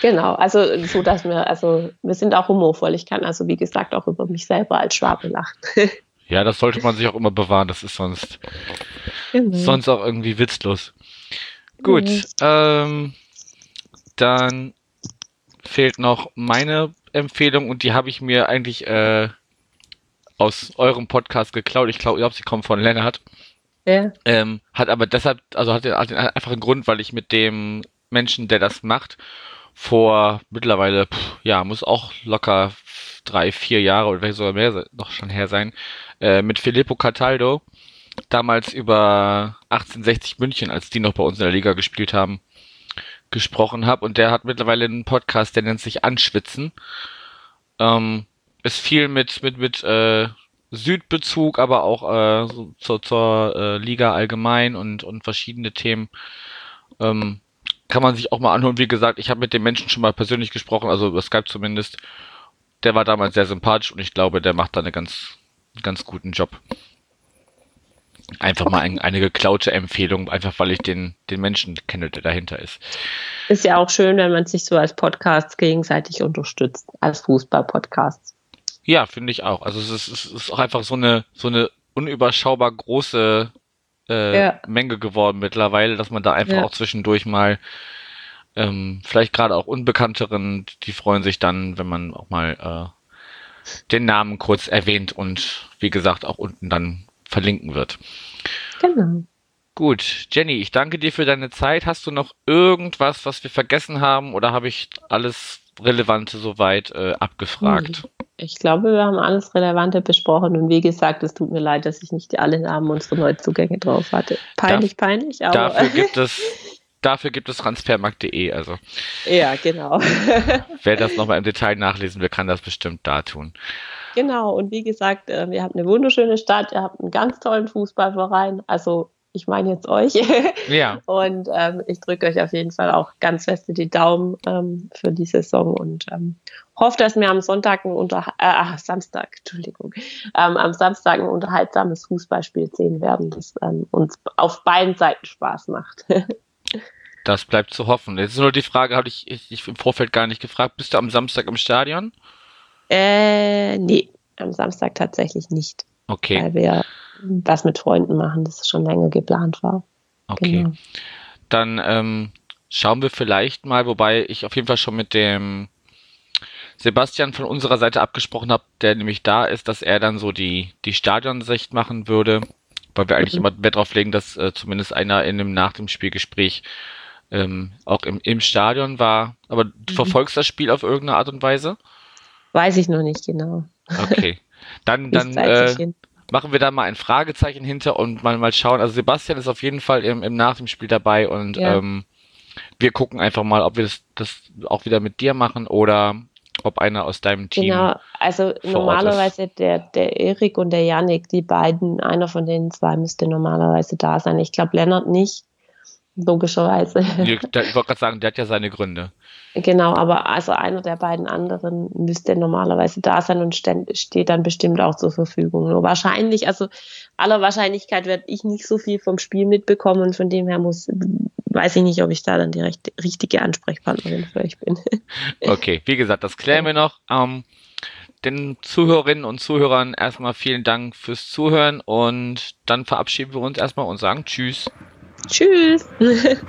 Genau, also so, dass wir, also wir sind auch humorvoll. Ich kann also, wie gesagt, auch über mich selber als Schwabe lachen. ja, das sollte man sich auch immer bewahren, das ist sonst, genau. sonst auch irgendwie witzlos. Gut, mhm. ähm, dann fehlt noch meine Empfehlung und die habe ich mir eigentlich äh, aus eurem Podcast geklaut. Ich glaube, sie kommen von Lennart. Ja. Ähm, hat aber deshalb, also hat, hat einfach einen Grund, weil ich mit dem Menschen, der das macht, vor mittlerweile, pff, ja, muss auch locker drei, vier Jahre oder vielleicht sogar mehr noch schon her sein, äh, mit Filippo Cataldo, damals über 1860 München, als die noch bei uns in der Liga gespielt haben, gesprochen habe. Und der hat mittlerweile einen Podcast, der nennt sich Anschwitzen. Ähm, ist viel mit, mit, mit äh, Südbezug, aber auch äh, zur, zur äh, Liga allgemein und, und verschiedene Themen. Ähm, kann man sich auch mal anhören. Wie gesagt, ich habe mit dem Menschen schon mal persönlich gesprochen, also über Skype zumindest. Der war damals sehr sympathisch und ich glaube, der macht da einen ganz, ganz guten Job. Einfach mal ein, eine geklaute Empfehlung, einfach weil ich den, den Menschen kenne, der dahinter ist. Ist ja auch schön, wenn man sich so als Podcast gegenseitig unterstützt, als Fußball-Podcasts. Ja, finde ich auch. Also es ist, es ist auch einfach so eine, so eine unüberschaubar große äh, ja. Menge geworden mittlerweile, dass man da einfach ja. auch zwischendurch mal ähm, vielleicht gerade auch Unbekannteren, die freuen sich dann, wenn man auch mal äh, den Namen kurz erwähnt und wie gesagt auch unten dann verlinken wird. Genau. Gut, Jenny, ich danke dir für deine Zeit. Hast du noch irgendwas, was wir vergessen haben oder habe ich alles Relevante soweit äh, abgefragt? Hm. Ich glaube, wir haben alles Relevante besprochen und wie gesagt, es tut mir leid, dass ich nicht alle Namen unserer Neuzugänge drauf hatte. Peinlich, Darf, peinlich, aber. Dafür gibt es, dafür gibt es transfermarkt.de, also. Ja, genau. Wer das nochmal im Detail nachlesen will, kann das bestimmt da tun. Genau, und wie gesagt, äh, ihr habt eine wunderschöne Stadt, ihr habt einen ganz tollen Fußballverein, also ich meine jetzt euch. Ja. Und ähm, ich drücke euch auf jeden Fall auch ganz fest die Daumen ähm, für die Saison und ähm, hoffe, dass wir am Sonntag ein unter äh, Samstag, Entschuldigung, ähm, am Samstag ein unterhaltsames Fußballspiel sehen werden, das ähm, uns auf beiden Seiten Spaß macht. das bleibt zu hoffen. Jetzt ist nur die Frage, habe ich, ich, ich im Vorfeld gar nicht gefragt, bist du am Samstag im Stadion? Äh, nee, am Samstag tatsächlich nicht. Okay. Weil wir was mit Freunden machen, das schon länger geplant war. Okay. Genau. Dann ähm, schauen wir vielleicht mal, wobei ich auf jeden Fall schon mit dem Sebastian von unserer Seite abgesprochen habe, der nämlich da ist, dass er dann so die, die Stadionsicht machen würde, weil wir eigentlich mhm. immer Wert drauf legen, dass äh, zumindest einer in einem nach dem Spielgespräch ähm, auch im, im Stadion war. Aber du mhm. verfolgst das Spiel auf irgendeine Art und Weise? Weiß ich noch nicht genau. Okay. Dann, dann äh, machen wir da mal ein Fragezeichen hinter und mal, mal schauen. Also Sebastian ist auf jeden Fall im, im Nach dem Spiel dabei und ja. ähm, wir gucken einfach mal, ob wir das, das auch wieder mit dir machen oder ob einer aus deinem Team. Genau, also normalerweise der, der Erik und der Yannick, die beiden, einer von den zwei müsste normalerweise da sein. Ich glaube Lennart nicht logischerweise. Ich wollte gerade sagen, der hat ja seine Gründe. Genau, aber also einer der beiden anderen müsste normalerweise da sein und steht dann bestimmt auch zur Verfügung. Nur wahrscheinlich, also aller Wahrscheinlichkeit werde ich nicht so viel vom Spiel mitbekommen und von dem her muss, weiß ich nicht, ob ich da dann die recht, richtige Ansprechpartnerin für euch bin. Okay, wie gesagt, das klären wir noch. Ähm, den Zuhörerinnen und Zuhörern erstmal vielen Dank fürs Zuhören und dann verabschieden wir uns erstmal und sagen Tschüss. Tschüss.